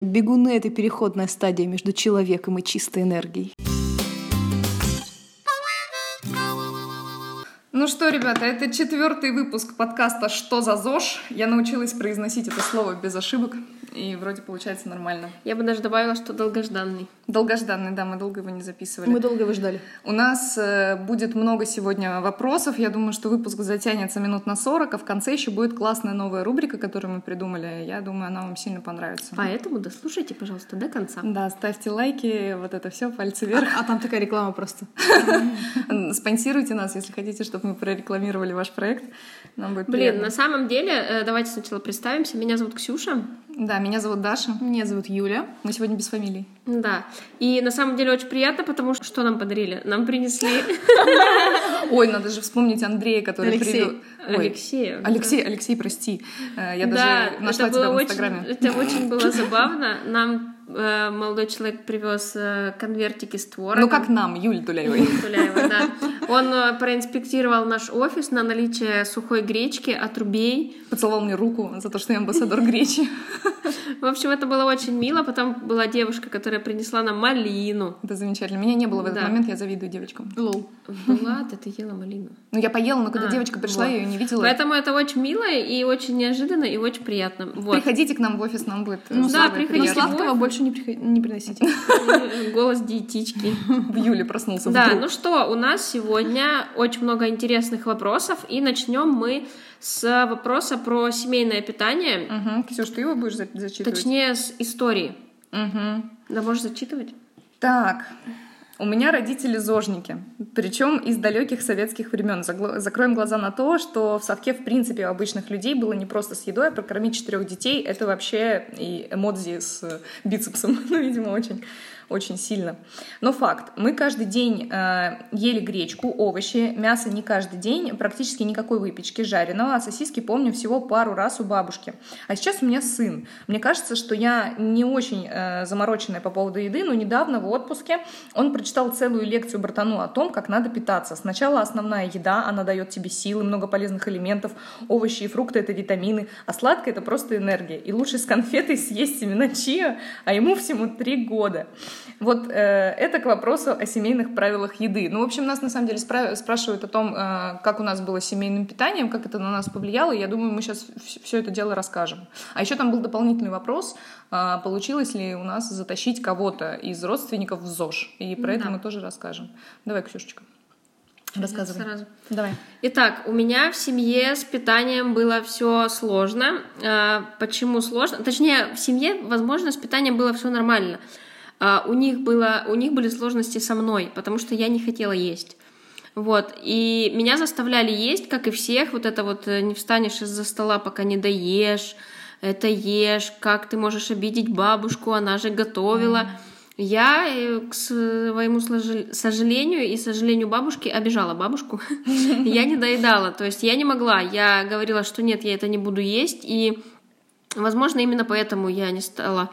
Бегуны — это переходная стадия между человеком и чистой энергией. Ну что, ребята, это четвертый выпуск подкаста «Что за ЗОЖ?». Я научилась произносить это слово без ошибок, и вроде получается нормально. Я бы даже добавила, что долгожданный. Долгожданный, да, мы долго его не записывали. Мы долго его ждали. У нас э, будет много сегодня вопросов. Я думаю, что выпуск затянется минут на 40, а в конце еще будет классная новая рубрика, которую мы придумали. Я думаю, она вам сильно понравится. Поэтому дослушайте, пожалуйста, до конца. Да, ставьте лайки, вот это все, пальцы вверх. А, а там такая реклама просто. Спонсируйте нас, если хотите, чтобы мы прорекламировали ваш проект. Нам будет Блин, приятно. на самом деле, э, давайте сначала представимся. Меня зовут Ксюша. Да, меня зовут Даша. Меня зовут Юля. Мы сегодня без фамилий. Да. И на самом деле очень приятно, потому что что нам подарили? Нам принесли Ой, надо же вспомнить Андрея, который Алексей. Ой, Алексея. Алексей, Алексей, прости. Э, Я да, даже нашла тебя в Инстаграме. это очень было забавно. Нам э, молодой человек привез э, конвертики с творогом. Ну как нам, Юль Туляевой. Туляева, да. Он э, проинспектировал наш офис на наличие сухой гречки, отрубей. Поцеловал мне руку за то, что я амбассадор гречи. В общем, это было очень мило. Потом была девушка, которая принесла нам малину. Это замечательно. Меня не было в этот Да. момент, я завидую девочкам. Лол. Влад, ты ела малину. Ну, я поела, но когда А, девочка пришла, вот. я ее не видела. Поэтому это очень мило и очень неожиданно и очень приятно. Вот. Приходите к нам в офис, нам будет Ну, да, приходите. Но сладкого больше не, приход- не приносите. Голос диетички. В июле проснулся Да, вдруг. ну что, у нас сегодня очень много интересных вопросов, и начнем мы с вопроса про семейное питание, Мгм. Ксюш, ты его будешь за- зачитывать? точнее с истории. Да, можешь зачитывать? Так, у меня родители зожники, причем из далеких советских времен. Закроем глаза на то, что в совке, в принципе, у обычных людей было не просто с едой, а прокормить четырех детей. Это вообще и эмодзи с бицепсом, ну, видимо, очень очень сильно. Но факт. Мы каждый день э, ели гречку, овощи, мясо не каждый день, практически никакой выпечки жареного, а сосиски помню всего пару раз у бабушки. А сейчас у меня сын. Мне кажется, что я не очень э, замороченная по поводу еды, но недавно в отпуске он прочитал целую лекцию братану о том, как надо питаться. Сначала основная еда, она дает тебе силы, много полезных элементов, овощи и фрукты — это витамины, а сладкое — это просто энергия. И лучше с конфетой съесть семена чиа, а ему всему три года. Вот э, это к вопросу о семейных правилах еды. Ну, в общем, нас на самом деле спра- спрашивают о том, э, как у нас было с семейным питанием, как это на нас повлияло. Я думаю, мы сейчас все это дело расскажем. А еще там был дополнительный вопрос, э, получилось ли у нас затащить кого-то из родственников в ЗОЖ. И про это Да. мы тоже расскажем. Давай, Ксюшечка, рассказывай. Сразу. Давай. Итак, у меня в семье с питанием было все сложно. А, Почему сложно? Точнее, в семье, возможно, с питанием было все нормально. А, У них, было, у них были сложности со мной, потому что я не хотела есть. Вот, и меня заставляли есть, как и всех, вот это вот э, не встанешь из-за стола, пока не доешь, это ешь, как ты можешь обидеть бабушку, она же готовила. Я, э, к своему сожалению и сожалению бабушки, обижала бабушку. Я не доедала, то есть я не могла. Я говорила, что нет, я это не буду есть, и, возможно, именно поэтому я не стала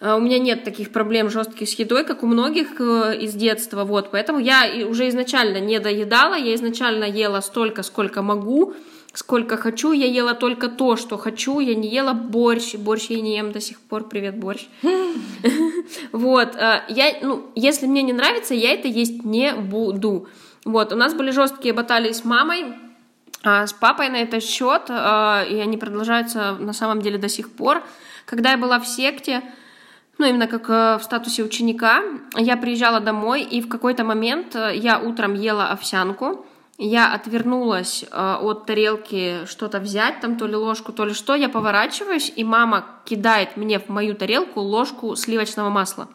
у меня нет таких проблем жестких с едой, как у многих э, из детства, вот, поэтому я уже изначально не доедала, я изначально ела столько, сколько могу, сколько хочу, я ела только то, что хочу, я не ела борщ, борщ я не ем до сих пор, привет, борщ. Вот, э, я, ну, если мне не нравится, я это есть не буду. Вот, у нас были жесткие баталии с мамой, а с папой на этот счет, э, и они продолжаются на самом деле до сих пор. Когда я была в секте, ну, именно как э, в статусе ученика, я приезжала домой, и в какой-то момент э, я утром ела овсянку, я отвернулась э, от тарелки что-то взять, там то ли ложку, то ли что, я поворачиваюсь, и мама кидает мне в мою тарелку ложку сливочного масла.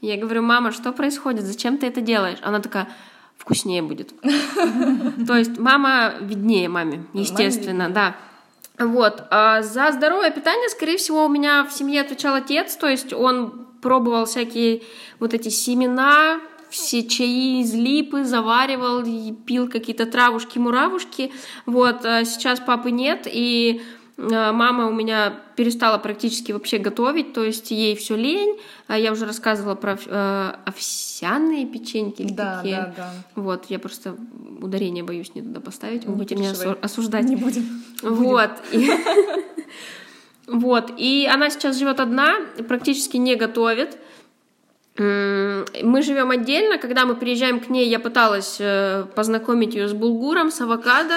Я говорю, мама, что происходит, зачем ты это делаешь? Она такая, вкуснее будет. То есть мама виднее маме, естественно, да. Вот. А за здоровое питание, скорее всего, у меня в семье отвечал отец, то есть он пробовал всякие вот эти семена, все чаи из липы, заваривал, пил какие-то травушки-муравушки. Вот. А сейчас папы нет, и мама у меня перестала практически вообще готовить, то есть ей все лень. А Я уже рассказывала про э, овсяные печеньки или Да, какие. да, да. Вот, я просто ударение боюсь не туда поставить. Вы будете меня осуждать. Не будем. Вот. Вот, и она сейчас живет одна, практически не готовит. Мы живем отдельно. Когда мы приезжаем к ней, я пыталась э, познакомить ее с булгуром, с авокадо.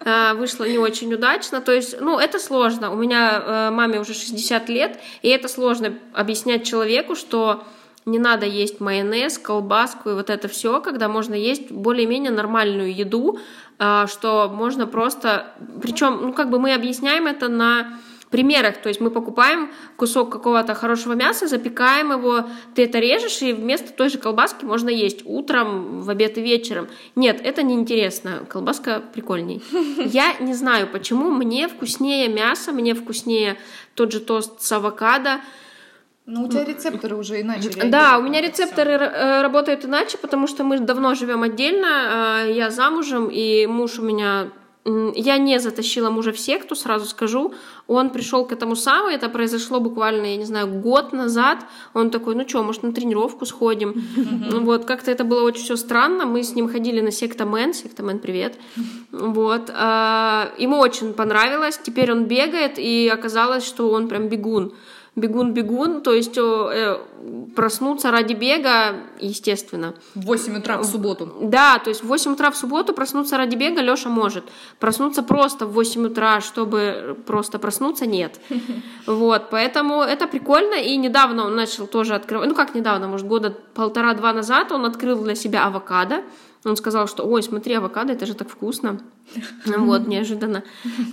Э, вышло не очень удачно. То есть, ну, это сложно. У меня э, маме уже 60 лет, и это сложно объяснять человеку, что не надо есть майонез, колбаску и вот это все, когда можно есть более-менее нормальную еду, что можно просто... Причем, ну, как бы мы объясняем это на примерах. То есть мы покупаем кусок какого-то хорошего мяса, запекаем его, ты это режешь, и вместо той же колбаски можно есть утром, в обед и вечером. Нет, это неинтересно. Колбаска прикольней. Я не знаю, почему мне вкуснее мясо, мне вкуснее тот же тост с авокадо. Ну, у тебя рецепторы уже иначе реагируют. Да, у меня рецепторы э, работают иначе, потому что мы давно живем отдельно. Э, я замужем, и муж у меня я не затащила мужа в секту, сразу скажу. Он пришел к этому самому, это произошло буквально, я не знаю, год назад. Он такой, ну что, может, на тренировку сходим? Вот, как-то это было очень все странно. Мы с ним ходили на сектамен, сектамен, привет. Вот, а, ему очень понравилось. Теперь он бегает, и оказалось, что он прям бегун бегун-бегун, то есть э, проснуться ради бега, естественно. В 8 утра в субботу. Да, то есть в 8 утра в субботу проснуться ради бега Лёша может. Проснуться просто в 8 утра, чтобы просто проснуться, нет. Вот, поэтому это прикольно, и недавно он начал тоже открывать, ну как недавно, может, года полтора-два назад он открыл для себя авокадо, он сказал, что, ой, смотри, авокадо, это же так вкусно. Вот, неожиданно.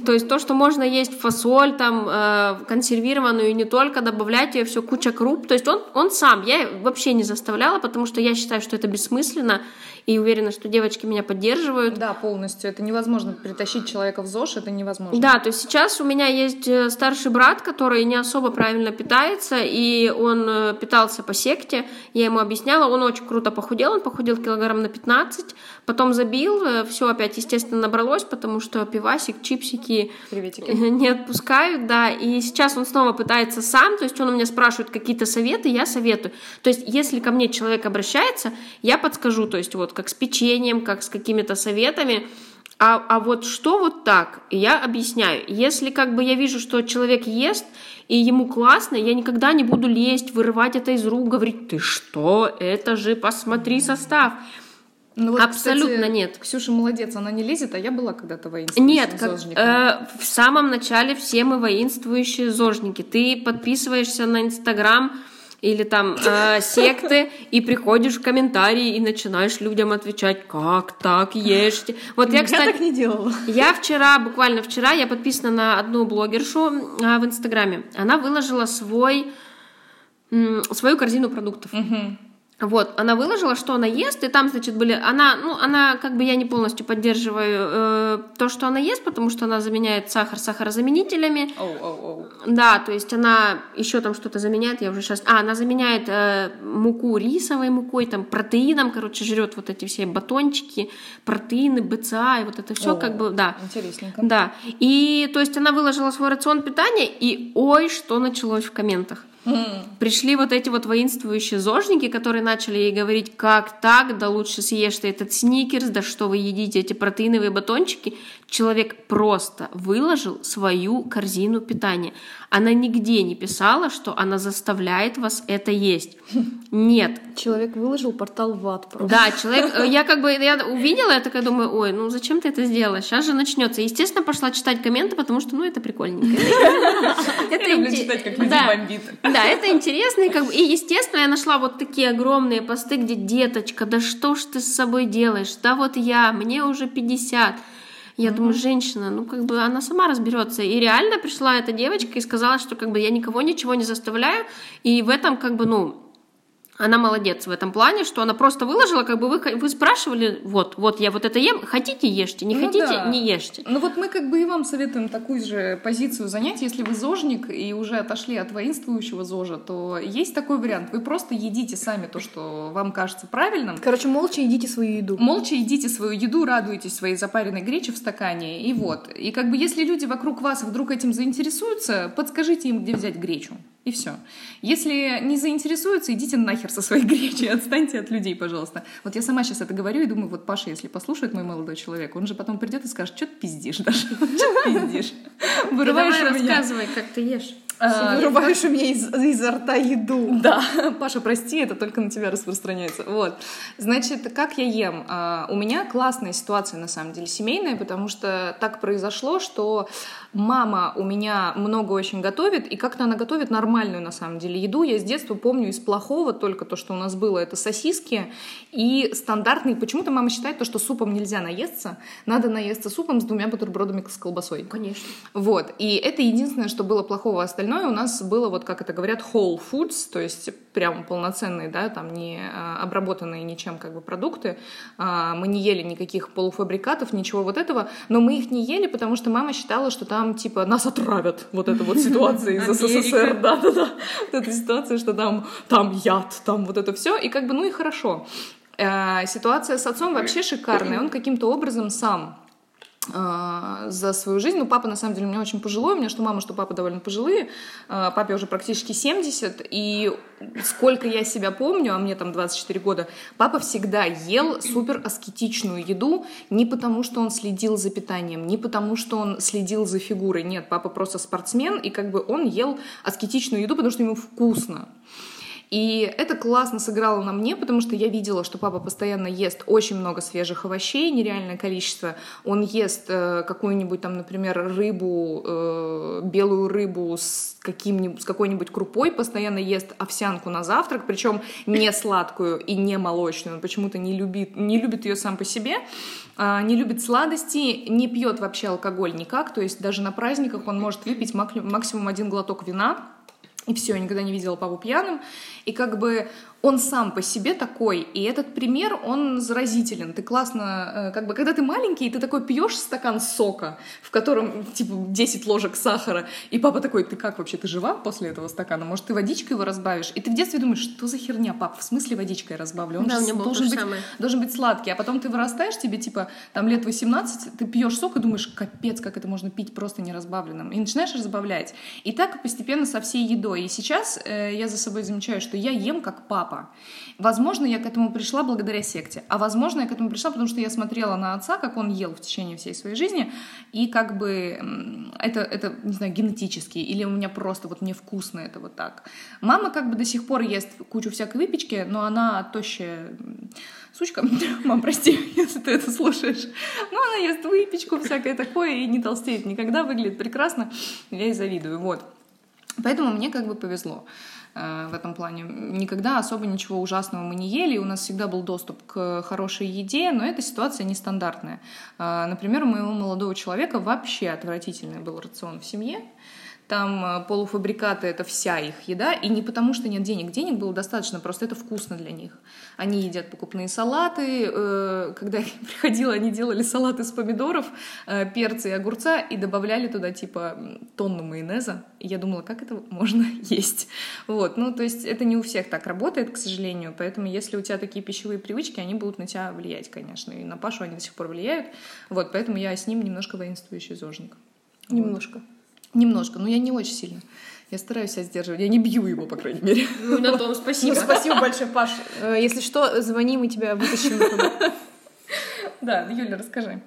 То есть то, что можно есть фасоль, там, э, консервированную, и не только, добавлять ее все, куча круп. То есть он, он сам, я вообще не заставляла, потому что я считаю, что это бессмысленно, и уверена, что девочки меня поддерживают. Да, полностью. Это невозможно притащить человека в ЗОЖ, это невозможно. Да, то есть сейчас у меня есть э, старший брат, который не особо правильно питается, и он э, питался по секте. Я ему объясняла, он очень круто похудел, он похудел килограмм на 15, потом забил, э, все опять, естественно, набралось, потому что пивасик, чипсики Приветики. не отпускают, да, и сейчас он снова пытается сам, то есть он у меня спрашивает какие-то советы, я советую. То есть если ко мне человек обращается, я подскажу, то есть вот вот как с печеньем, как с какими-то советами. А, а вот что вот так? Я объясняю. Если как бы я вижу, что человек ест, и ему классно, я никогда не буду лезть, вырывать это из рук, говорить, ты что, это же посмотри состав. Ну, вот, Абсолютно кстати, нет. Ксюша молодец, она не лезет, а я была когда-то воинствующим Нет, как, э, в самом начале все мы воинствующие зожники. Ты подписываешься на Инстаграм, или там э, секты, и приходишь в комментарии и начинаешь людям отвечать, как так ешьте. Вот я, кстати, я так не делала. Я вчера, буквально вчера, я подписана на одну блогершу э, в Инстаграме. Она выложила свой, э, свою корзину продуктов. Угу. Вот, она выложила, что она ест, и там, значит, были, она, ну, она, как бы я не полностью поддерживаю э, то, что она ест, потому что она заменяет сахар сахарозаменителями. Oh, oh, oh. Да, то есть она еще там что-то заменяет, я уже сейчас, а, она заменяет э, муку рисовой мукой, там, протеином, короче, жрет вот эти все батончики, протеины, БЦА и вот это все, oh, как бы, да. Интересненько. Да, и, то есть она выложила свой рацион питания, и ой, что началось в комментах. Пришли вот эти вот воинствующие зожники, которые начали ей говорить, как так, да лучше съешь ты этот сникерс, да что вы едите эти протеиновые батончики. Человек просто выложил свою корзину питания. Она нигде не писала, что она заставляет вас это есть. Нет. Человек выложил портал в ад просто. Да, человек, э, я как бы, я увидела, я такая думаю, ой, ну зачем ты это сделала? Сейчас же начнется. Естественно, пошла читать комменты, потому что, ну, это прикольненько. Это люблю читать, как люди бомбит. Да, это интересно. И, как бы, и, естественно, я нашла вот такие огромные посты, где деточка, да что ж ты с собой делаешь? Да вот я, мне уже 50. Я mm-hmm. думаю, женщина, ну как бы она сама разберется. И реально пришла эта девочка и сказала, что как бы я никого ничего не заставляю. И в этом как бы, ну, она молодец в этом плане, что она просто выложила, как бы вы, вы спрашивали, вот, вот я вот это ем, хотите ешьте, не ну хотите да. не ешьте. Ну вот мы как бы и вам советуем такую же позицию занять, если вы зожник и уже отошли от воинствующего зожа, то есть такой вариант, вы просто едите сами то, что вам кажется правильным. Короче, молча едите свою еду. Молча едите свою еду, радуйтесь своей запаренной гречи в стакане, и вот. И как бы если люди вокруг вас вдруг этим заинтересуются, подскажите им, где взять гречу. И все. Если не заинтересуются, идите нахер со своей гречей, отстаньте от людей, пожалуйста. Вот я сама сейчас это говорю и думаю, вот Паша, если послушает мой молодой человек, он же потом придет и скажет, что ты пиздишь даже, что ты пиздишь. Вырываешь меня. рассказывай, как ты ешь. А, Вырываешь у меня из, изо рта еду. Да, Паша, прости, это только на тебя распространяется. Вот. Значит, как я ем? А, у меня классная ситуация, на самом деле, семейная, потому что так произошло, что мама у меня много очень готовит, и как-то она готовит нормальную, на самом деле, еду. Я с детства помню из плохого только то, что у нас было, это сосиски и стандартный. Почему-то мама считает то, что супом нельзя наесться. Надо наесться супом с двумя бутербродами с колбасой. Конечно. Вот. И это единственное, что было плохого. Остальное остальное у нас было, вот как это говорят, whole foods, то есть прям полноценные, да, там не а, обработанные ничем как бы продукты. А, мы не ели никаких полуфабрикатов, ничего вот этого, но мы их не ели, потому что мама считала, что там типа нас отравят. Вот эта вот ситуация из СССР, да-да-да. Вот эта ситуация, что там, там яд, там вот это все. И как бы, ну и хорошо. Э, ситуация с отцом вообще шикарная. Он каким-то образом сам а, за свою жизнь. Ну, папа, на самом деле, у меня очень пожилой. У меня что мама, что папа довольно пожилые. А, папе уже практически 70. И сколько я себя помню, а мне там 24 года, папа всегда ел супер аскетичную еду. Не потому, что он следил за питанием, не потому, что он следил за фигурой. Нет, папа просто спортсмен, и как бы он ел аскетичную еду, потому что ему вкусно. И это классно сыграло на мне, потому что я видела, что папа постоянно ест очень много свежих овощей, нереальное количество. Он ест э, какую-нибудь там, например, рыбу, э, белую рыбу с, каким-нибудь, с какой-нибудь крупой, постоянно ест овсянку на завтрак, причем не сладкую и не молочную. Он почему-то не любит, не любит ее сам по себе, э, не любит сладости, не пьет вообще алкоголь никак, то есть даже на праздниках он может выпить максимум один глоток вина, и все, я никогда не видела папу пьяным. И как бы он сам по себе такой, и этот пример, он заразителен. Ты классно, э, как бы, когда ты маленький, ты такой пьешь стакан сока, в котором, типа, 10 ложек сахара, и папа такой, ты как вообще, ты жива после этого стакана? Может, ты водичкой его разбавишь? И ты в детстве думаешь, что за херня, пап, в смысле водичкой разбавлю? Он да, же должен, быть, самое. должен быть сладкий. А потом ты вырастаешь, тебе, типа, там лет 18, ты пьешь сок и думаешь, капец, как это можно пить просто неразбавленным. И начинаешь разбавлять. И так постепенно со всей едой. И сейчас э, я за собой замечаю, что я ем как папа. Возможно, я к этому пришла благодаря секте, а возможно, я к этому пришла, потому что я смотрела на отца, как он ел в течение всей своей жизни, и как бы это, это не знаю, генетически, или у меня просто вот мне вкусно это вот так. Мама как бы до сих пор ест кучу всякой выпечки, но она тощая сучка, мам, прости, если ты это слушаешь, но она ест выпечку всякое такое и не толстеет никогда, выглядит прекрасно, я ей завидую, вот. Поэтому мне как бы повезло. Э, в этом плане. Никогда особо ничего ужасного мы не ели, у нас всегда был доступ к хорошей еде, но эта ситуация нестандартная. Э, например, у моего молодого человека вообще отвратительный был рацион в семье. Там э, полуфабрикаты — это вся их еда, и не потому, что нет денег. Денег было достаточно, просто это вкусно для них. Они едят покупные салаты. Э, когда я приходила, они делали салаты из помидоров, э, перца и огурца и добавляли туда типа тонну майонеза. И я думала, как это можно есть? Вот, ну то есть это не у всех так работает, к сожалению, поэтому если у тебя такие пищевые привычки, они будут на тебя влиять, конечно. И на Пашу они до сих пор влияют. Вот, поэтому я с ним немножко воинствующий зожник. Немножко. Вот. Немножко, но я не очень сильно. Я стараюсь себя сдерживать. Я не бью его, по крайней мере. Ну, на том спасибо. Ну, спасибо большое, Паш. Э, если что, звони, мы тебя вытащим. Да, Юля, расскажи.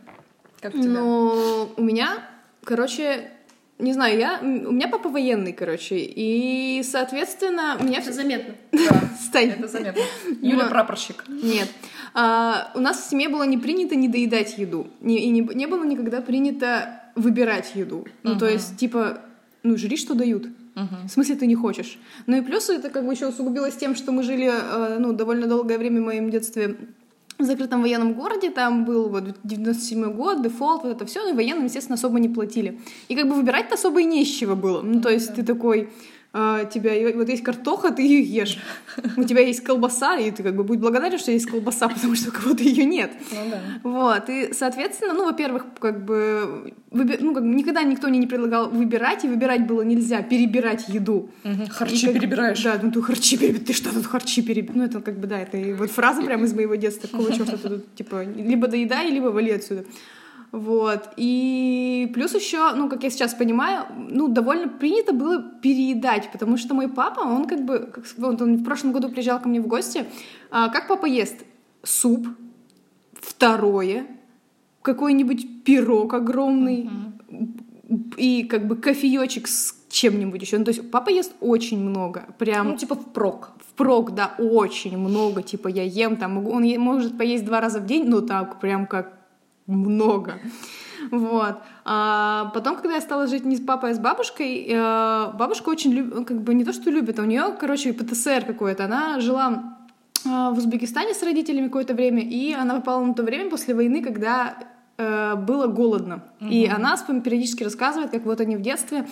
Как у тебя? Ну, у меня, короче, не знаю, я, у меня папа военный, короче, и, соответственно, меня все заметно. Да, Стань. это заметно. Юля прапорщик. Нет. А, у нас в семье было не принято не доедать еду, не, и не, не было никогда принято выбирать еду. Ну, uh-huh. то есть, типа, ну, жри, что дают. Uh-huh. В смысле, ты не хочешь. Ну и плюс это как бы еще усугубилось тем, что мы жили, э, ну, довольно долгое время в моем детстве в закрытом военном городе, там был вот 97 год, дефолт, вот это все, и военным, естественно, особо не платили. И как бы выбирать-то особо и не из чего было. Ну, то есть ты такой, а, тебя вот есть картоха, ты ее ешь. У тебя есть колбаса, и ты как бы будь благодарен, что есть колбаса, потому что у кого-то ее нет. Ну, да. Вот. И, соответственно, ну, во-первых, как бы, выби... ну, как бы никогда никто мне не предлагал выбирать, и выбирать было нельзя, перебирать еду. Угу. Харчи и, перебираешь. Да, ну ты харчи перебираешь. Ты что тут харчи перебираешь? Ну, это как бы, да, это вот фраза прямо из моего детства. Какого черта ты тут, типа, либо доедай, либо вали отсюда. Вот. И плюс еще, ну, как я сейчас понимаю, ну, довольно принято было переедать, потому что мой папа, он как бы, как, вот он в прошлом году приезжал ко мне в гости, а, как папа ест? Суп, второе, какой-нибудь пирог огромный, uh-huh. и как бы кофеечек с чем-нибудь еще. Ну, то есть папа ест очень много, прям... Ну, типа впрок. Впрок, да, очень много, типа я ем там, он может поесть два раза в день, ну, так, прям как много. Вот. А потом, когда я стала жить не с папой, а с бабушкой, э, бабушка очень любит, как бы не то, что любит, а у нее, короче, ПТСР какой-то. Она жила э, в Узбекистане с родителями какое-то время, и она попала на то время после войны, когда э, было голодно. Угу. И она периодически рассказывает, как вот они в детстве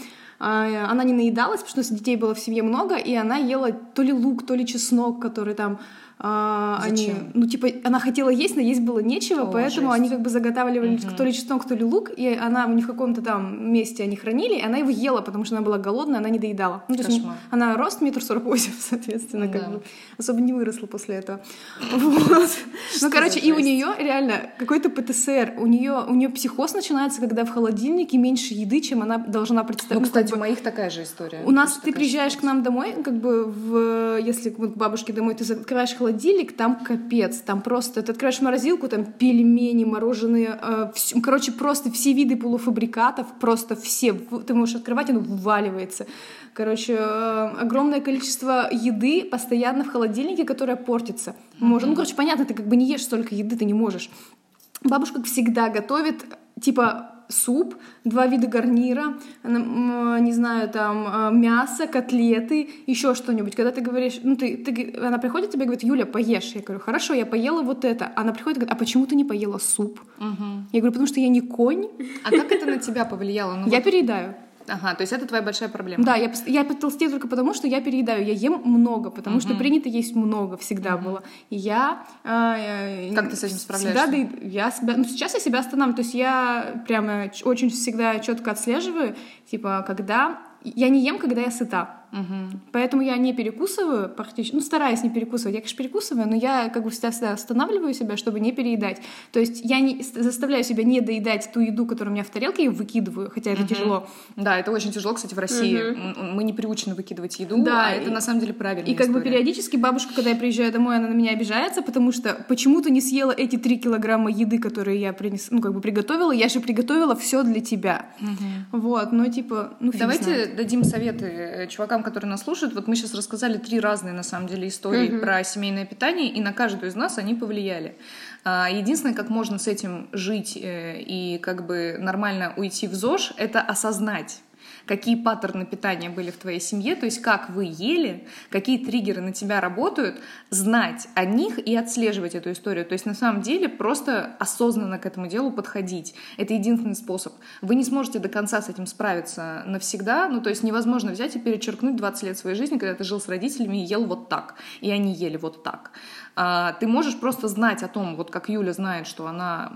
она не наедалась, потому что детей было в семье много, и она ела то ли лук, то ли чеснок, который там а, они, ну, типа, она хотела есть, но есть было нечего, О, поэтому жесть. они как бы заготавливали угу. то ли чеснок, то ли лук, и она у них в каком-то там месте они хранили, и она его ела, потому что она была голодная, она не доедала. Ну, то есть она рост метр сорок восемь, соответственно, да. как бы особо не выросла после этого. Вот. Ну, короче, и у нее реально какой-то ПТСР, у нее у нее психоз начинается, когда в холодильнике меньше еды, чем она должна представить. Ну, кстати, у моих такая же история. У нас ты приезжаешь к нам домой, как бы в, если к бабушке домой, ты закрываешь холодильник, холодильник, там капец, там просто, ты открываешь морозилку, там пельмени, мороженые, э, все, короче, просто все виды полуфабрикатов, просто все, ты можешь открывать, оно вываливается. Короче, э, огромное количество еды постоянно в холодильнике, которая портится. Можно, ну, короче, понятно, ты как бы не ешь столько еды, ты не можешь. Бабушка всегда готовит, типа, суп, два вида гарнира, не знаю, там а, мясо, котлеты, еще что-нибудь. Когда ты говоришь, ну ты, ты, она приходит тебе и говорит, Юля, поешь. Я говорю, хорошо, я поела вот это. Она приходит и говорит, а почему ты не поела суп? Угу. Я говорю, потому что я не конь. А как это на тебя повлияло? Ну, я вот... переедаю. Ага, то есть это твоя большая проблема. Да, я, я потолстею только потому, что я переедаю. Я ем много, потому угу. что принято есть много всегда угу. было. И я... Э, как ты с этим справляешься? Всегда, да, я себя, ну, сейчас я себя останавливаю. То есть я прямо очень всегда четко отслеживаю, типа, когда... Я не ем, когда я сыта. Угу. Поэтому я не перекусываю практически, ну, стараюсь не перекусывать. Я, конечно, перекусываю, но я как бы всегда, всегда останавливаю себя, чтобы не переедать. То есть я не заставляю себя не доедать ту еду, которая у меня в тарелке, и выкидываю, хотя это угу. тяжело. Да, это очень тяжело, кстати, в России. Угу. Мы не приучены выкидывать еду, да, а это и, на самом деле правильно. И как история. бы периодически бабушка, когда я приезжаю домой, она на меня обижается, потому что почему ты не съела эти три килограмма еды, которые я принес, ну, как бы приготовила, я же приготовила все для тебя. Угу. Вот, но типа, ну, Давайте знает. дадим советы э, которые нас слушают, вот мы сейчас рассказали три разные, на самом деле, истории mm-hmm. про семейное питание, и на каждую из нас они повлияли. А, единственное, как можно с этим жить э, и как бы нормально уйти в ЗОЖ, это осознать, какие паттерны питания были в твоей семье, то есть как вы ели, какие триггеры на тебя работают, знать о них и отслеживать эту историю. То есть на самом деле просто осознанно к этому делу подходить. Это единственный способ. Вы не сможете до конца с этим справиться навсегда, ну то есть невозможно взять и перечеркнуть 20 лет своей жизни, когда ты жил с родителями и ел вот так, и они ели вот так. А, ты можешь просто знать о том, вот как Юля знает, что она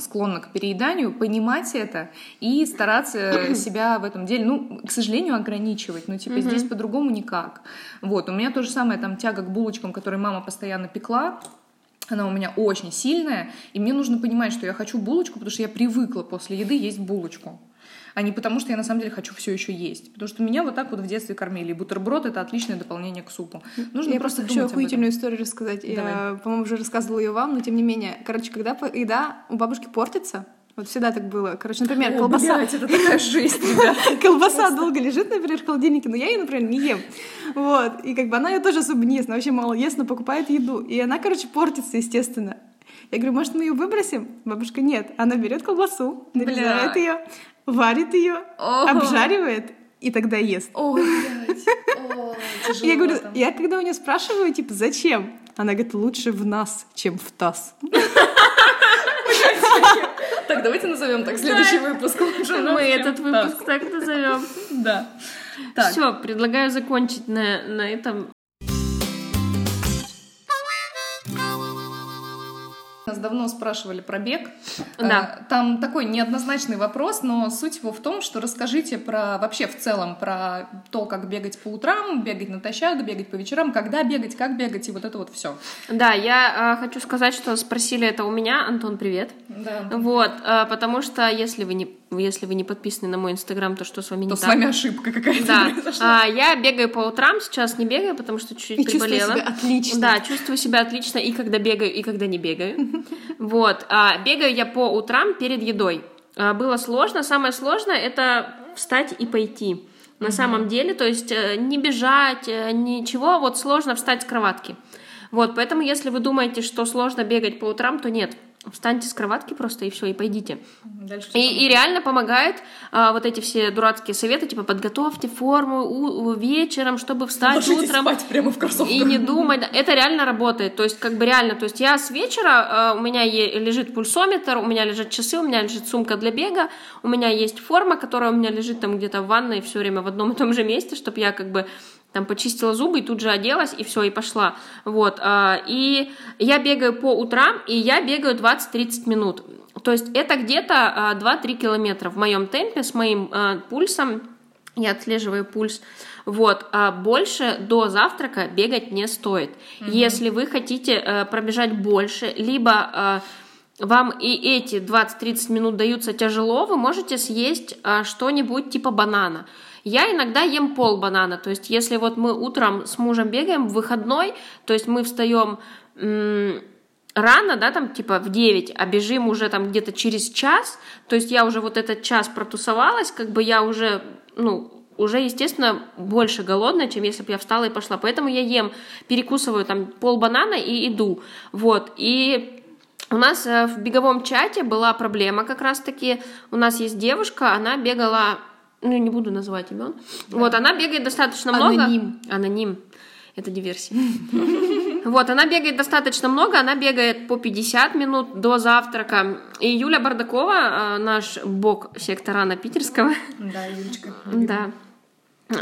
склонна к перееданию, понимать это и стараться себя в этом деле, ну, к сожалению, ограничивать. Ну, типа, здесь по-другому никак. Вот, у меня то же самое, там, тяга к булочкам, которые мама постоянно пекла, она у меня очень сильная, и мне нужно понимать, что я хочу булочку, потому что я привыкла после еды есть булочку а не потому, что я на самом деле хочу все еще есть. Потому что меня вот так вот в детстве кормили. И бутерброд — это отличное дополнение к супу. Нужно я просто хочу охуительную историю рассказать. Давай. Я, по-моему, уже рассказывала ее вам, но тем не менее. Короче, когда еда у бабушки портится, вот всегда так было. Короче, например, О, колбаса... Блядь, это такая жизнь, Колбаса долго лежит, например, в холодильнике, но я ее, например, не ем. Вот. И как бы она ее тоже особо не ест, она вообще мало ест, но покупает еду. И она, короче, портится, естественно. Я говорю, может, мы ее выбросим? Бабушка, нет. Она берет колбасу, нарезает ее, варит ее, обжаривает и тогда ест. Ой, блядь. О, я говорю, там. я когда у нее спрашиваю, типа, зачем? Она говорит, лучше в нас, чем в таз. Так, давайте назовем так следующий выпуск. Мы этот выпуск так назовем. Да. Все, предлагаю закончить на, на этом Нас давно спрашивали про бег. Да. Э, Там такой неоднозначный вопрос, но суть его в том, что расскажите про вообще в целом про то, как бегать по утрам, бегать натощак, бегать по вечерам, когда бегать, как бегать и вот это вот все. Да, я э, хочу сказать, что спросили это у меня. Антон, привет. Да. Вот, э, потому что если вы не если вы не подписаны на мой инстаграм, то что с вами не То с так? вами ошибка какая-то Да, произошла. А, я бегаю по утрам, сейчас не бегаю, потому что чуть-чуть И чувствую приболела. себя отлично. Да, чувствую себя отлично и когда бегаю, и когда не бегаю. Вот, а, бегаю я по утрам перед едой. А, Было сложно, самое сложное это встать и пойти. На самом деле, то есть э, не бежать, э, ничего, вот сложно встать с кроватки. Вот, поэтому если вы думаете, что сложно бегать по утрам, то нет. Встаньте с кроватки просто и все, и пойдите. Дальше И, и реально помогает а, вот эти все дурацкие советы, типа подготовьте форму у- у- вечером, чтобы встать Ложитесь утром. спать прямо в кроссовках. И не думать, это реально работает, то есть как бы реально, то есть я с вечера, э, у меня е- лежит пульсометр, у меня лежат часы, у меня лежит сумка для бега, у меня есть форма, которая у меня лежит там где-то в ванной все время в одном и том же месте, чтобы я как бы там почистила зубы и тут же оделась, и все, и пошла. Вот. а, И я бегаю по утрам, и я бегаю 20-30 минут. То есть это где-то а, 2-3 километра в моем темпе, с моим а, пульсом. Я отслеживаю пульс. Вот, а больше до завтрака бегать не стоит. Если вы хотите пробежать больше, либо вам и эти 20-30 минут даются тяжело, вы можете съесть что-нибудь типа банана. Я иногда ем пол банана, то есть если вот мы утром с мужем бегаем в выходной, то есть мы встаем рано, да, там типа в 9, а бежим уже там где-то через час, то есть я уже вот этот час протусовалась, как бы я уже, ну, уже, естественно, больше голодная, чем если бы я встала и пошла. Поэтому я ем, перекусываю там пол банана и иду. Вот. И у нас э, в беговом чате была проблема как раз-таки. У нас есть девушка, она бегала, ну, не буду называть имен. Вот, она бегает достаточно много. Аноним. Аноним. Это диверсия. Вот, она бегает достаточно много, она бегает по 50 минут до завтрака. И Юля Бардакова, э, наш бог сектора на Питерского, Да, Юлечка. да.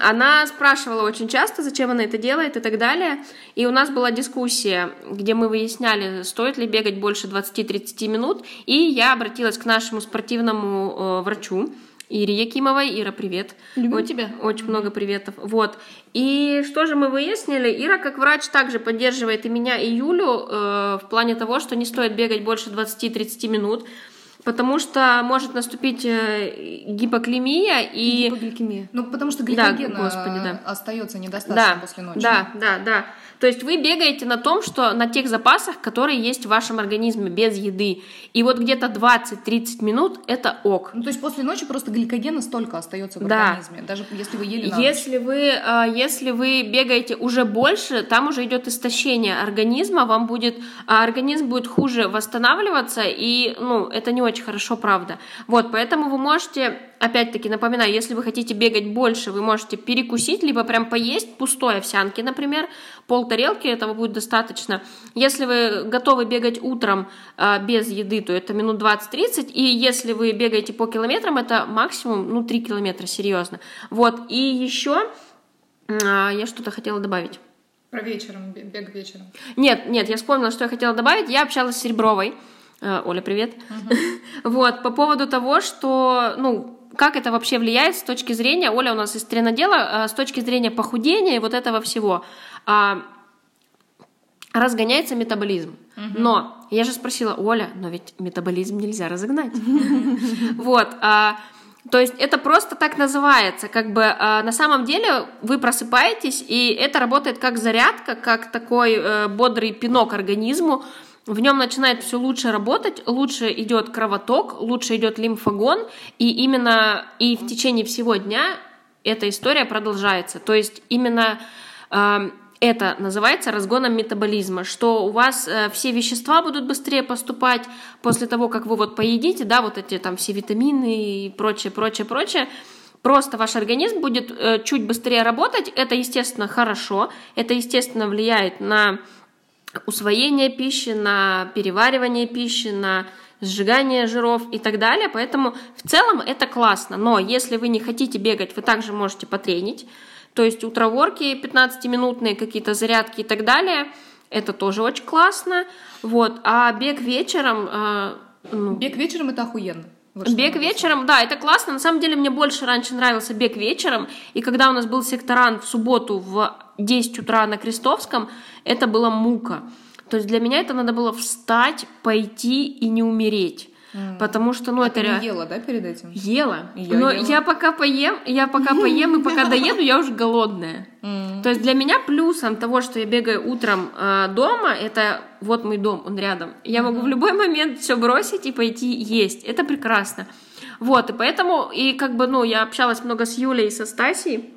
Она спрашивала очень часто, зачем она это делает и так далее. И у нас была дискуссия, где мы выясняли, стоит ли бегать больше 20-30 минут. И я обратилась к нашему спортивному э, врачу Ире Якимовой. Ира, привет. Любим Очень- тебя. Очень много приветов. Вот. И что же мы выяснили? Ира, как врач, также поддерживает и меня, и Юлю э, в плане того, что не стоит бегать больше 20-30 минут, потому что может наступить э, гипоклемия и... Гипогликемия. Ну, потому что Да, гликогена господи, да. остается недостаточно Да, после ночи. да, да, да. То есть вы бегаете на том, что на тех запасах, которые есть в вашем организме без еды. И вот где-то 20-30 минут это ок. Ну, то есть после ночи просто гликогена столько остается в Да. организме, даже если вы ели на ночь. Если вы, э, если вы бегаете уже больше, там уже идет истощение организма, вам будет, а организм будет хуже восстанавливаться, и, ну, это не очень хорошо, правда. Вот, поэтому вы можете, опять-таки, напоминаю, если вы хотите бегать больше, вы можете перекусить, либо прям поесть пустой овсянки, например, пол тарелки, этого будет достаточно. Если вы готовы бегать утром э, без еды, то это минут 20-30, и если вы бегаете по километрам, это максимум, ну, 3 километра, серьезно. Вот, и еще я что-то хотела добавить. Про вечером, бе- бег вечером. Нет, нет, я вспомнила, что я хотела добавить. Я общалась с Серебровой. Э, Оля, привет. Вот, по поводу того, что, ну, как это вообще влияет с точки зрения, Оля у нас из тренодела, э, с точки зрения похудения и вот этого всего. Разгоняется метаболизм. Но я же спросила, Оля, но ведь метаболизм нельзя разогнать. Вот. а, То есть это просто так называется. Как бы а, на самом деле вы просыпаетесь, и это работает как зарядка, как такой э, бодрый пинок организму. В нем начинает все лучше работать, лучше идет кровоток, лучше идет лимфогон, и именно и в течение всего дня эта история продолжается. То есть именно э, это называется разгоном метаболизма, что у вас э, все вещества будут быстрее поступать после того, как вы вот поедите, да, вот эти там все витамины и прочее, прочее, прочее. Просто ваш организм будет э, чуть быстрее работать. Это, естественно, хорошо. Это, естественно, влияет на усвоение пищи, на переваривание пищи, на сжигание жиров и так далее. Поэтому в целом это классно. Но если вы не хотите бегать, вы также можете потренить. То есть утраворки 15-минутные, какие-то зарядки и так далее. это тоже очень классно. Вот. А бег вечером... э, ну, Бег вечером это охуенно. Вот Бег вечером, да, это классно. На самом деле мне больше раньше нравился бег вечером. И когда у нас был секторан в субботу в 10 утра на Крестовском, это была мука. То есть для меня это надо было встать, пойти и не умереть. Потому что, ну, А это реально... ела, да, перед этим? Ела. Я Но ела. я пока поем, я пока поем и пока доеду, я уже голодная. То есть для меня плюсом того, что я бегаю утром э, дома, это вот мой дом, он рядом. Я могу в любой момент все бросить и пойти есть. Это прекрасно. Вот, и поэтому, и как бы, ну, я общалась много с Юлей и со Стасией,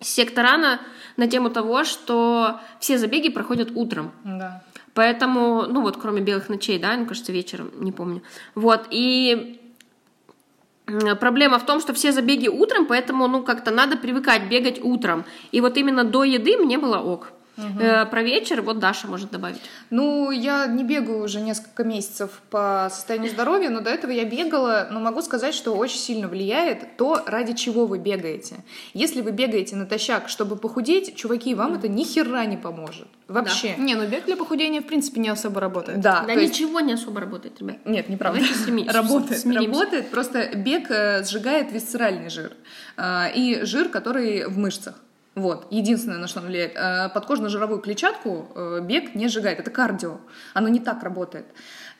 с секторана на тему того, что все забеги проходят утром. Да. Поэтому, ну вот, кроме белых ночей, да, ну, кажется, вечером, не помню. Вот, и проблема в том, что все забеги утром, поэтому, ну, как-то надо привыкать бегать утром. И вот именно до еды мне было ок. Э, про вечер вот Даша может добавить. Ну, я не бегаю уже несколько месяцев по состоянию здоровья, но до этого я бегала, но могу сказать, что очень сильно влияет то, ради чего вы бегаете. Если вы бегаете натощак, чтобы похудеть, чуваки, вам это ни хера не поможет. Вообще. Не, ну бег для похудения в принципе не особо работает. Да, да то есть- ничего не особо работает, ребят. Нет, неправда. Работает, смиримся. работает. Просто бег э, сжигает висцеральный жир э, и жир, который в мышцах. Вот, единственное, на что он влияет. Э, Подкожно-жировую клетчатку э, бег не сжигает, это кардио, оно не так работает.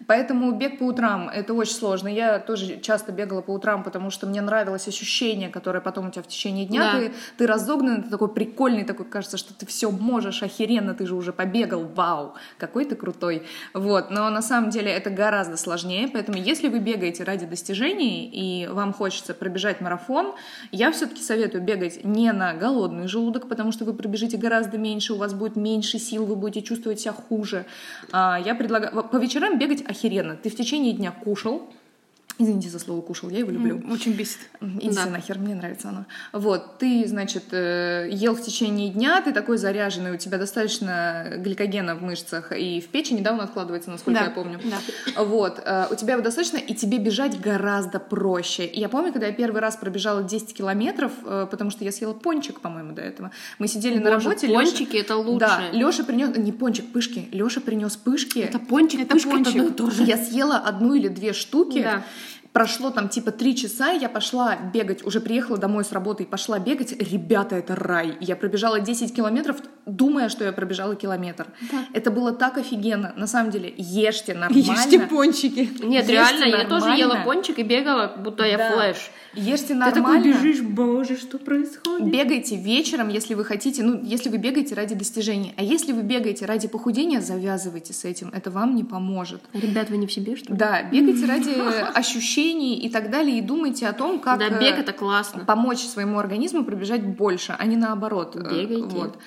Поэтому бег по утрам это очень сложно. Я тоже часто бегала по утрам, потому что мне нравилось ощущение, которое потом у тебя в течение дня. Да. Ты, ты разогнан, ты такой прикольный, такой кажется, что ты все можешь, охеренно, ты же уже побегал, вау, какой ты крутой. Вот, но на самом деле это гораздо сложнее, поэтому если вы бегаете ради достижений и вам хочется пробежать марафон, я все-таки советую бегать не на голодный желудок, потому что вы пробежите гораздо меньше, у вас будет меньше сил, вы будете чувствовать себя хуже. А, Я предлагаю по вечерам бегать охеренно. Ты в течение дня кушал, Извините за слово кушал, я его люблю. Очень бесит. Иди Да. нахер, мне нравится оно. Вот, ты, значит, э, ел в течение дня, ты такой заряженный, у тебя достаточно гликогена в мышцах и в печени, да, он откладывается, насколько Да, я помню. да. Вот, э, у тебя его достаточно, и тебе бежать гораздо проще. И я помню, когда я первый раз пробежала 10 километров, э, потому что я съела пончик, по-моему, до этого. Мы сидели на Боже, работе. пончики это лучше. Да, Леша принес, не пончик, пышки. Леша принес пышки. Это пончик, Это пышка, пончик. одно и то же. Я съела одну или две штуки. Да. Прошло там типа три часа, я пошла бегать, уже приехала домой с работы и пошла бегать. Ребята, это рай. Я пробежала 10 километров, думая, что я пробежала километр. Это было так офигенно. На самом деле, ешьте нормально. Ешьте пончики. Нет, Ешьте реально, я тоже нормально. ела пончик и бегала, будто я Да. флэш. Ешьте Ты нормально. такой бежишь, боже, что происходит? Бегайте вечером, если вы хотите, ну, если вы бегаете ради достижений. А если вы бегаете ради похудения, завязывайте с этим. Это вам не поможет. Ребят, вы не в себе, что ли? Да, бегайте ради ощущений и так далее, и думайте о том, как Да, э, бег это классно. помочь своему организму пробежать больше, а не наоборот. Э, Бегайте. Вот.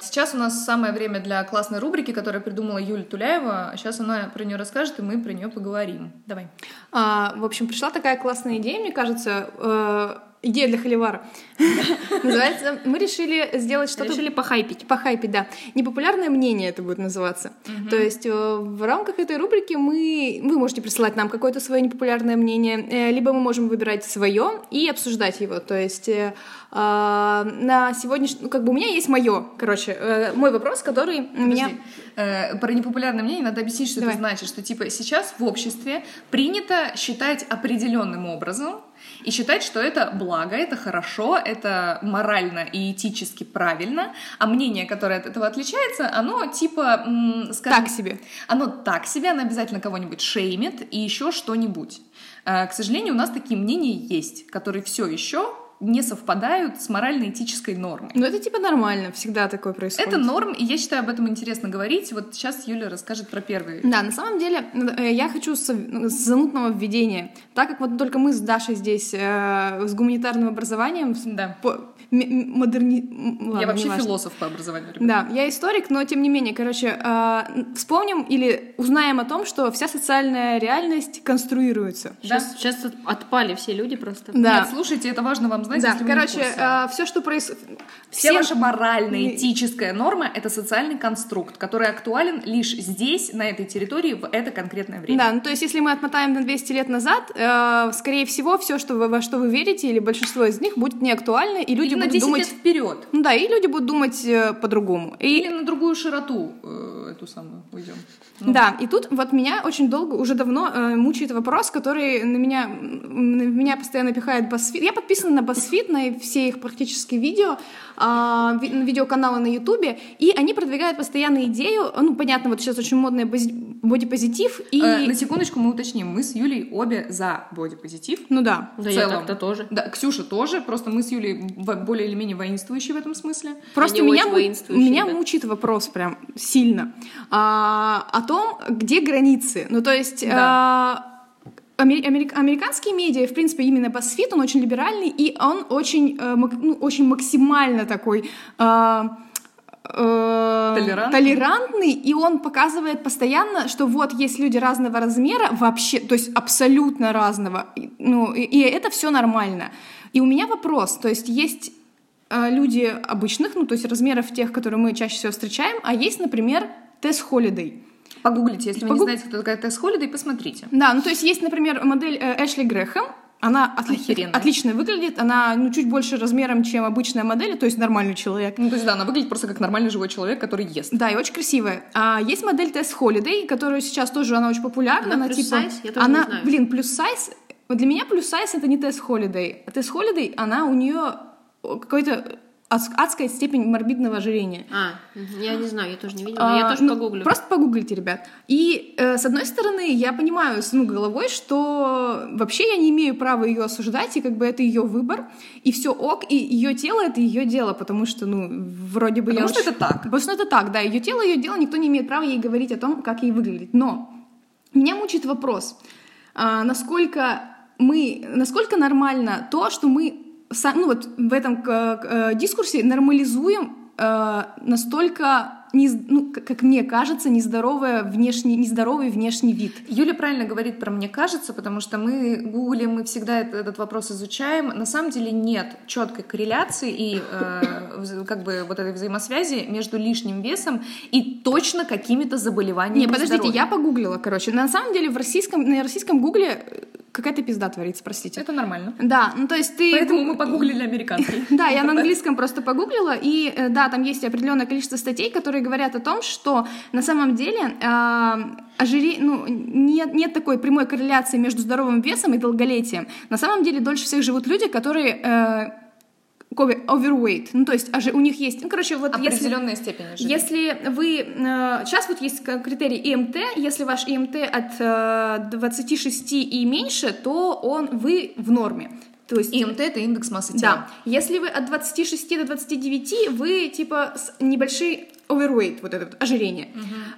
Сейчас у нас самое время для классной рубрики, которую придумала Юля Туляева. Сейчас она про нее расскажет, и мы про нее поговорим. Давай. А, в общем, пришла такая классная идея, мне кажется, э, идея для холивара. Называется, мы решили сделать что-то... Решили похайпить. Похайпить, да. Непопулярное мнение это будет называться. То есть э, в рамках этой рубрики мы, вы можете присылать нам какое-то свое непопулярное мнение, э, либо мы можем выбирать свое и обсуждать его. То есть э, а, на сегодняшний... Ну, как бы у меня есть мое, короче, мой вопрос, который меня... Про непопулярное мнение надо объяснить, что это значит, что типа сейчас в обществе принято считать определенным образом и считать, что это благо, это хорошо, это морально и этически правильно, а мнение, которое от этого отличается, оно типа, скажем, Так себе. оно так себе, оно обязательно кого-нибудь шеймит и еще что-нибудь. Э, К сожалению, у нас такие мнения есть, которые все еще не совпадают с морально-этической нормой. Ну это типа нормально, всегда такое происходит. Это норм, и я считаю, об этом интересно говорить. Вот сейчас Юля расскажет про первый. Да, на самом деле э, я хочу с, с занудного введения. Так как вот только мы с Дашей здесь э, с гуманитарным образованием, Да. по- модерни... ладно, я вообще философ по образованию. ребят. Да, я историк, но тем не менее, короче, э, вспомним или узнаем о том, что вся социальная реальность конструируется. Сейчас, сейчас от- отпали все люди просто. Да. Нет, слушайте, это важно вам знать, Да, если короче, курсе. все, что происходит... Вся ваша моральная, этическая норма — это социальный конструкт, который актуален лишь здесь, на этой территории, в это конкретное время. Да, ну то есть если мы отмотаем на 200 лет назад, э, скорее всего, все, что вы, во что вы верите, или большинство из них будет не актуально, и люди на будут 10 думать... лет вперед. Ну да, и люди будут думать э, по-другому. И Или на другую широту э, эту самую уйдем. Ну, Да, и тут вот меня очень долго, уже давно э, мучает вопрос, который на меня, на меня постоянно пихает BuzzFeed. Я подписана на BuzzFeed, на все их практически видео, а, ви- на видеоканалы на Ютубе, и они продвигают постоянно идею, ну, понятно, вот сейчас очень модный бодипозитив, и... Э, на секундочку мы уточним, мы с Юлей обе за бодипозитив. Ну да. Да в я целом. так-то тоже. Да, Ксюша тоже, просто мы с Юлей в- более или менее воинствующие в этом смысле. Просто Они меня, меня да. мучает вопрос прям сильно а, о том, где границы. Ну, то есть... Да. а, амери- америк- американские медиа, в принципе, именно BuzzFeed, он очень либеральный, и он очень, э, ну, очень максимально такой... а, э, Толерантный. толерантный, и он показывает постоянно, что вот есть люди разного размера, вообще, то есть абсолютно разного, ну, и, и это все нормально. И у меня вопрос, то есть есть э, люди обычных, ну, то есть размеров тех, которые мы чаще всего встречаем, а есть, например, Тесс Холидей. Погуглите, если вы не знаете, кто такая Тесс Холлидей, посмотрите. Да, ну то есть есть, например, модель э, Эшли Грэхэм, она отли- отлично выглядит, она ну, чуть больше размером, чем обычная модель, то есть нормальный человек. Ну, то есть, да, она выглядит просто как нормальный живой человек, который ест. Да, и очень красивая. А есть модель Тесс Холидей, которая сейчас тоже она очень популярна. Она плюс типа, сайз? Я тоже она, не знаю. блин, плюс сайз. Вот для меня плюс сайз это не Тесс Холидей. А Тесс Холидей, она у нее какой-то ад- адская степень морбидного ожирения. А, я не знаю, я тоже не видела, но я А, тоже ну, погуглю. Просто погуглите, ребят. И э, с одной стороны, я понимаю с ну, головой, что вообще я не имею права ее осуждать, и как бы это ее выбор, и все ок, и ее тело это ее дело, потому что, ну, вроде бы Потому я что очень- это так. Потому что это так, да, ее тело, ее дело, никто не имеет права ей говорить о том, как ей выглядеть. Но меня мучает вопрос, а, насколько мы, насколько нормально то, что мы, ну вот в этом к- э, дискурсе нормализуем э, настолько, нез- ну, как мне кажется, нездоровый внешний, нездоровый внешний вид. Юля правильно говорит про «мне кажется», потому что мы гуглим, мы всегда это- этот вопрос изучаем. На самом деле нет четкой корреляции и э, как бы вот этой взаимосвязи между лишним весом и точно какими-то заболеваниями Не, подождите, здоровья. я погуглила, короче. На самом деле в российском, на российском гугле э, какая-то пизда творится, простите. Это нормально. Да, ну то есть ты... Поэтому мы погуглили американский. Да, я на английском просто погуглила, и э, да, там есть определенное количество статей, которые говорят о том, что на самом деле а, ожире- ну, нет, нет такой прямой корреляции между здоровым весом и долголетием. На самом деле дольше всех живут люди, которые э, overweight, ну то есть ожи- у них есть, ну короче, вот если... Определенная степень ожирения. Если вы... э, сейчас вот есть критерий ИМТ. Если ваш ИМТ от э, 26 и меньше, то он, вы в норме. То есть... ИМТ — это индекс массы тела. Да. Если вы от 26 до 29, вы типа с небольшой overweight, вот это вот ожирение.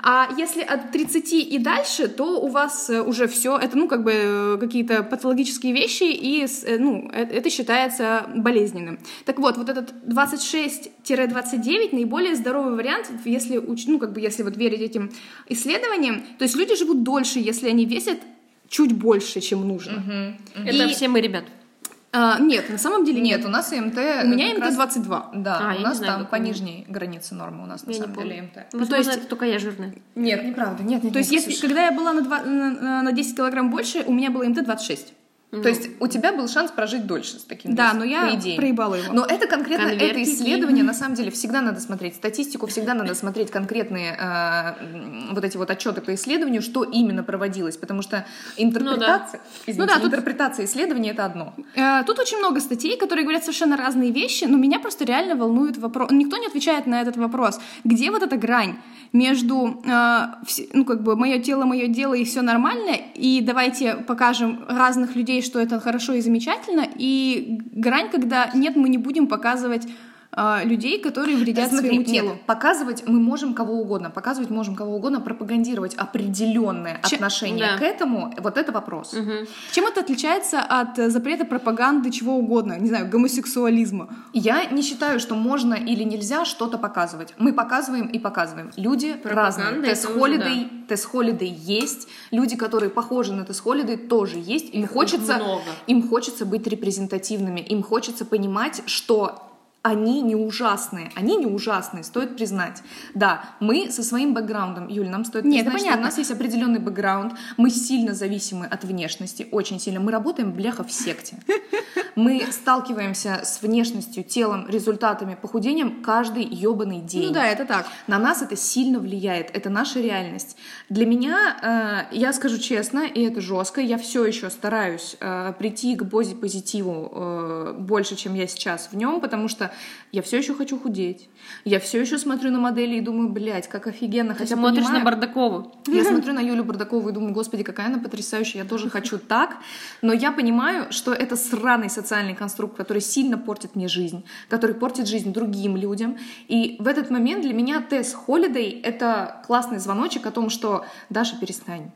А если от 30 и дальше, то у вас э, уже все, это, ну, как бы э, какие-то патологические вещи, и, э, ну, это считается болезненным. Так вот, вот этот 26-29 наиболее здоровый вариант, если, ну, как бы, если вот верить этим исследованиям, то есть люди живут дольше, если они весят чуть больше, чем нужно. Это И- все мы, ребят. А, нет, на самом деле Нет, у нас ИМТ... У меня МТ раз- 22. Да, А, у нас знаю, там по у нижней границе нормы у нас на Я не самом деле помню. ИМТ. Возможно, то есть- это только я жирная. Нет, неправда. Нет, нет, То есть, нет, если, Ксюш. когда я была на, два- на, на 10 килограмм больше, у меня было МТ 26. То есть у тебя был шанс прожить дольше с таким Да, но я по идее. проебала его. Но это конкретно, это Конвертики. исследование, на самом деле, всегда надо смотреть статистику, всегда надо смотреть конкретные э, вот эти вот отчеты по исследованию, что именно проводилось, потому что интерпретация, извините, Ну да, тут- интерпретация исследования это одно. Э, Тут очень много статей, которые говорят совершенно разные вещи, но меня просто реально волнует вопрос. Никто не отвечает на этот вопрос. Где вот эта грань между, э, ну, как бы, мое тело, мое дело, и все нормально, и давайте покажем разных людей, что это хорошо и замечательно, и грань, когда нет, мы не будем показывать а, людей, которые вредят Смотри, своему нет, телу. показывать мы можем кого угодно, показывать можем кого угодно, пропагандировать определенное Че- отношение да. к этому, вот это вопрос. Чем это отличается от э, запрета пропаганды чего угодно? Не знаю, гомосексуализма. Я не считаю, что можно или нельзя что-то показывать. Мы показываем и показываем. Люди Пропаганда разные. Тесс это уже Холидей, Тесс Холидей есть. Люди, которые похожи на Тесс Холидей, тоже есть. Им хочется, много. им хочется быть репрезентативными. Им хочется понимать, что они не ужасные. Они не ужасные, стоит признать. Да, мы со своим бэкграундом, Юль, нам стоит Нет, это признать, что у понятно. нас есть определенный бэкграунд. Мы сильно зависимы от внешности, очень сильно. Мы работаем, бляха, в секте. Мы сталкиваемся с внешностью, телом, результатами, похудением каждый ебаный день. Ну да, это так. На нас это сильно влияет, это наша реальность. Для меня, э, я скажу честно, и это жестко, я все еще стараюсь э, прийти к боди-позитиву э, больше, чем я сейчас в нем, потому что я все еще хочу худеть. Я все еще смотрю на модели и думаю, блядь, как офигенно. Ты Хотя смотришь понимаю- на Бардакову. я смотрю на Юлю Бардакову и думаю, господи, какая она потрясающая, я тоже хочу так. Но я понимаю, что это сраный социальный конструкт, который сильно портит мне жизнь, который портит жизнь другим людям. И в этот момент для меня Тесс Холидей — это классный звоночек о том, что Даша, перестань.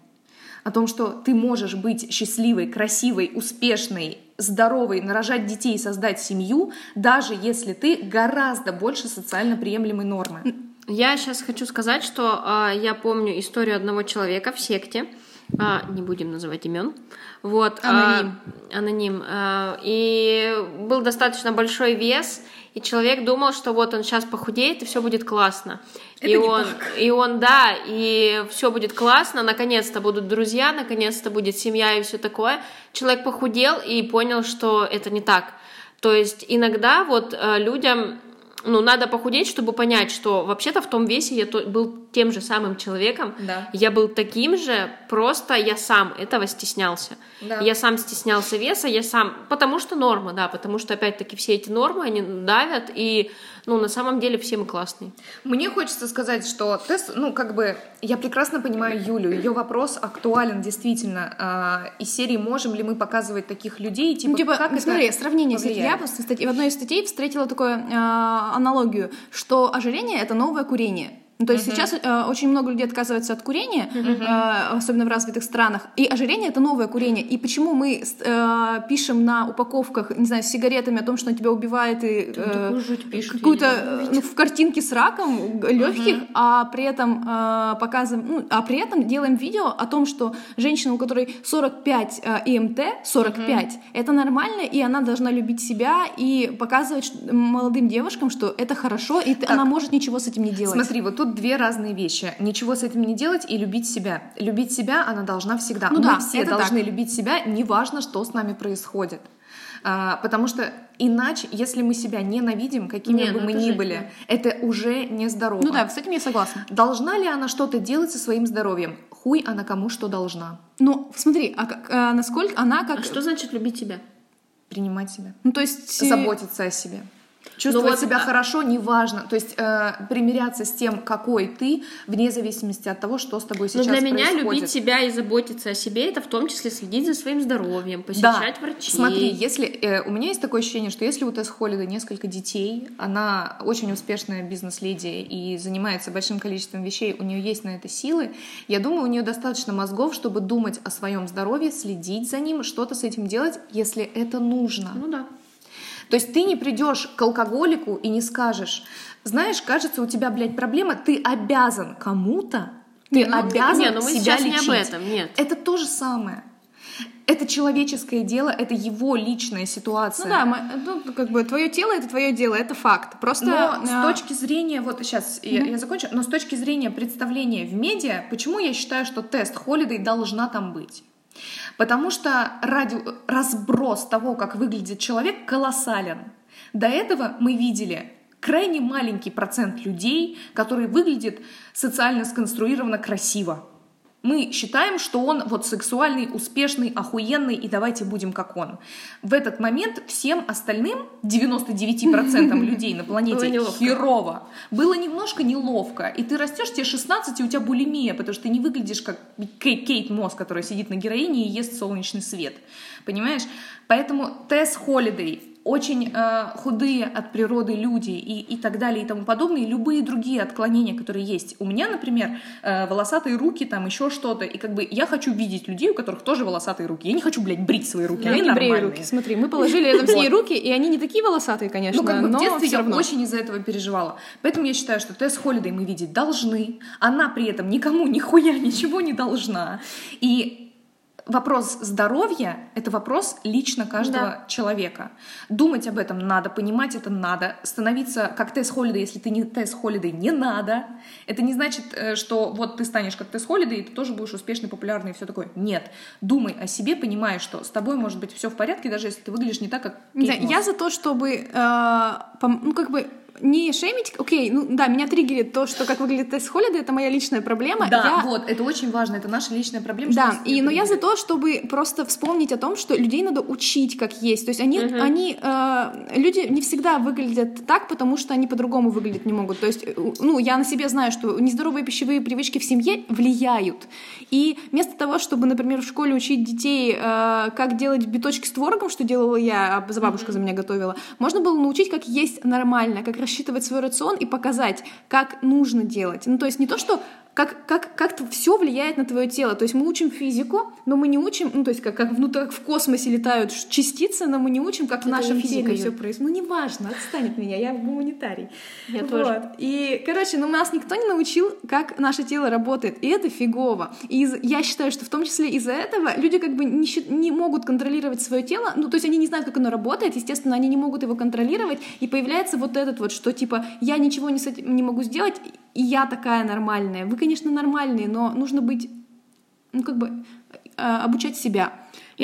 О том, что ты можешь быть счастливой, красивой, успешной, здоровой, нарожать детей и создать семью, даже если ты гораздо больше социально приемлемой нормы. Я сейчас хочу сказать, что а, я помню историю одного человека в секте. а, не будем называть имен. Вот. а, Аноним. аноним. а, и был достаточно большой вес, и человек думал, что вот он сейчас похудеет, и все будет классно. и не он, и он, да, и все будет классно, наконец-то будут друзья, наконец-то будет семья и все такое. Человек похудел и понял, что это не так. То есть иногда вот э, людям ну, надо похудеть, чтобы понять, что вообще-то в том весе я был тем же самым человеком. Да. Я был таким же, просто я сам этого стеснялся. Да. Я сам стеснялся веса, я сам... Потому что норма, да, потому что, опять-таки, все эти нормы, они давят, и, ну, на самом деле все мы классные. Мне хочется сказать, что тест, ну, как бы, я прекрасно понимаю Юлю, ее вопрос актуален действительно. а, из серии «Можем ли мы показывать таких людей?» Типа, Ну, типа, как ну, это смотри, сравнение. Я просто в одной из статей встретила такую э, аналогию, что ожирение — это новое курение. Ну, то есть сейчас э, очень много людей отказываются от курения, э, особенно в развитых странах. И ожирение это новое курение. И почему мы э, пишем на упаковках, не знаю, с сигаретами о том, что он тебя убивает и э, какую-то э, ну, в картинке с раком легких, а при этом э, показываем, ну, а при этом делаем видео о том, что женщина, у которой 45 э, ИМТ, 45, это нормально, и она должна любить себя и показывать молодым девушкам, что это хорошо, и ты- она может ничего с этим не делать. Смотри, вот тут две разные вещи. Ничего с этим не делать и любить себя. Любить себя она должна всегда. Ну Мы да, все должны так. любить себя, неважно, что с нами происходит. А, потому что иначе, если мы себя ненавидим, какими Не, бы ну мы ни жесть, были, это уже нездорово. Ну да, с этим я согласна. Должна ли она что-то делать со своим здоровьем? Хуй она кому что должна. Ну, смотри, а как, а насколько она как... А что значит любить себя? Принимать себя. Ну, то есть... э, Заботиться о себе. Чувствовать вот, себя а- хорошо, неважно. То есть э, примиряться с тем, какой ты, вне зависимости от того, что с тобой Но сейчас Ну, для меня происходит. любить себя и заботиться о себе, это в том числе следить за своим здоровьем, посещать врачей. Смотри, если э, у меня есть такое ощущение, что если у Тесс Холлида несколько детей, она очень успешная бизнес-леди и занимается большим количеством вещей, у нее есть на это силы, я думаю, у нее достаточно мозгов, чтобы думать о своем здоровье, следить за ним, что-то с этим делать, если это нужно. Ну да. То есть ты не придешь к алкоголику и не скажешь, знаешь, кажется, у тебя, блядь, проблема, ты обязан кому-то, ты Ну, обязан не, ну мы себя сейчас не лечить. об этом, нет. Это то же самое. Это человеческое дело, это его личная ситуация. Ну да, мы- ну, как бы твое тело это твое дело, это факт. Просто Но с а, точки зрения, вот сейчас я, я закончу, но с точки зрения представления в медиа, почему я считаю, что тест Холидей должна там быть? Потому что ради, разброс того, как выглядит человек, колоссален. До этого мы видели крайне маленький процент людей, который выглядит социально сконструированно красиво. Мы считаем, что он вот сексуальный, успешный, охуенный, и давайте будем как он. В этот момент всем остальным, 99% людей на планете, херово. Было немножко неловко. И ты растешь, тебе 16, и у тебя булимия, потому что ты не выглядишь как Кей- Кейт Мосс, которая сидит на героине и ест солнечный свет. Понимаешь? Поэтому Тесс Холидей очень э, худые от природы люди и, и так далее и тому подобное, и любые другие отклонения, которые есть. У меня, например, э, волосатые руки, там еще что-то, и как бы я хочу видеть людей, у которых тоже волосатые руки. Я не хочу, блядь, брить свои руки, я они не брею руки, смотри, мы положили рядом с ней руки, и они не такие волосатые, конечно, Ну, как бы но в детстве я равно. очень из-за этого переживала. Поэтому я считаю, что Тесс Холидей мы видеть должны. Она при этом никому нихуя ничего не должна. И вопрос здоровья — это вопрос лично каждого человека. Думать об этом надо, понимать это надо. Становиться как Тесс Холидей, если ты не Тесс Холидей, не надо. Это не значит, э, что вот ты станешь как Тесс Холидей, и ты тоже будешь успешный, популярный и все такое. Нет. Думай о себе, понимая, что с тобой может быть все в порядке, даже если ты выглядишь не так, как Кейт знаю, я за то, чтобы, э, ну, как бы, не шеймить, окей, ну, да, меня триггерит то, что как выглядит Тесс Холлиday, это моя личная проблема. Да, Я- вот, это очень важно, это наша личная проблема. Да, и, но я за то, чтобы просто вспомнить о том, что людей надо учить, как есть. То есть они, они э, люди не всегда выглядят так, потому что они по-другому выглядеть не могут. То есть, э, ну, я на себе знаю, что нездоровые пищевые привычки в семье влияют. И вместо того, чтобы, например, в школе учить детей, э, как делать биточки с творогом, что делала я, а бабушка за меня готовила, можно было научить, как есть нормально, как рассчитывать свой рацион и показать, как нужно делать. Ну, то есть не то, что как, как, как все влияет на твое тело. То есть мы учим физику, но мы не учим, ну, то есть как, как внутри как в космосе летают частицы, но мы не учим, как в Это нашем не теле физика, все происходит. Ну, неважно, отстань от меня, я гуманитарий. Я Вот. тоже. И, короче, ну, нас никто не научил, как наше тело работает, и это фигово. И из- я считаю, что в том числе из-за этого люди как бы не, не могут контролировать свое тело, ну, то есть они не знают, как оно работает, естественно, они не могут его контролировать, и появляется вот этот вот, что типа я ничего не, с этим не могу сделать, и я такая нормальная. Вы, конечно, нормальные, но нужно быть, ну, как бы, э, обучать себя,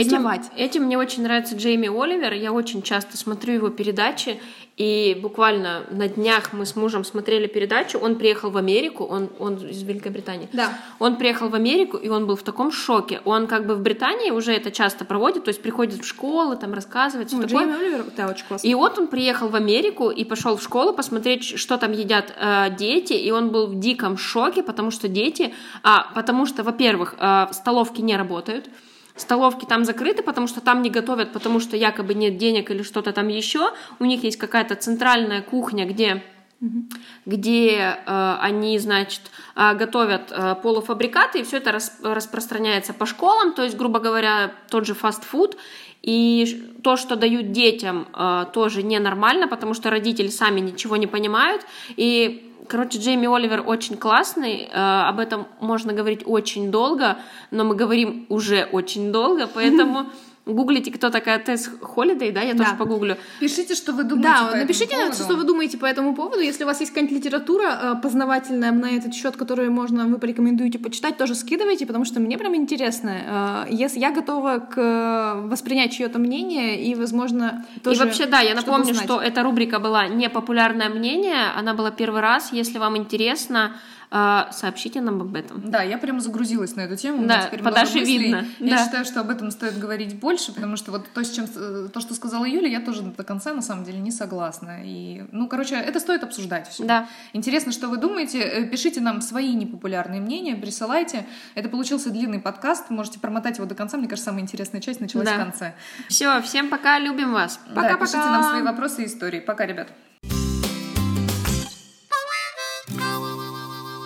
узнавать. этим мне очень нравится Джейми Оливер. Я очень часто смотрю его передачи. И буквально на днях мы с мужем смотрели передачу. Он приехал в Америку, он, он из Великобритании. Да. Он приехал в Америку, и он был в таком шоке. Он как бы в Британии уже это часто проводит, то есть приходит в школы, там рассказывает, Ну, такое. Джейми Оливер, да, очень классно. И вот он приехал в Америку и пошел в школу посмотреть, что там едят э, дети, и он был в диком шоке, потому что дети, а, потому что, во-первых, э, столовки не работают, столовки там закрыты, потому что там не готовят, потому что якобы нет денег или что-то там еще. У них есть какая-то центральная кухня, где где э, они, значит, э, готовят э, полуфабрикаты, и все это рас- распространяется по школам, то есть, грубо говоря, тот же фастфуд. И то, что дают детям, э, тоже ненормально, потому что родители сами ничего не понимают. И, короче, Джейми Оливер очень классный, э, об этом можно говорить очень долго, но мы говорим уже очень долго, поэтому гуглите, кто такая Тесс Холидей, да, я тоже Да. погуглю. Пишите, что вы думаете по Да, этому напишите, поводу. что вы думаете по этому поводу. Если у вас есть какая-нибудь литература э, познавательная на этот счет, которую можно, вы порекомендуете почитать, тоже скидывайте, потому что мне прям интересно. Э, Если я готова к э, воспринять чье-то мнение и, возможно, тоже и вообще, да, я напомню, что эта рубрика была непопулярное мнение, она была первый раз. Если вам интересно, сообщите нам об этом. Да, я прям загрузилась на эту тему. Да, теперь по Даше видно. Я Да. считаю, что об этом стоит говорить больше, потому что вот то, с чем, э, то, что сказала Юля, я тоже до конца на самом деле не согласна. И, ну, короче, это стоит обсуждать все. Да. Интересно, что вы думаете. Э, Пишите нам свои непопулярные мнения, присылайте. Это получился длинный подкаст. Можете промотать его до конца. Мне кажется, самая интересная часть началась Да. в конце. Все, всем пока, любим вас. Да, Пока-пока. пишите нам свои вопросы и истории. Пока, ребят.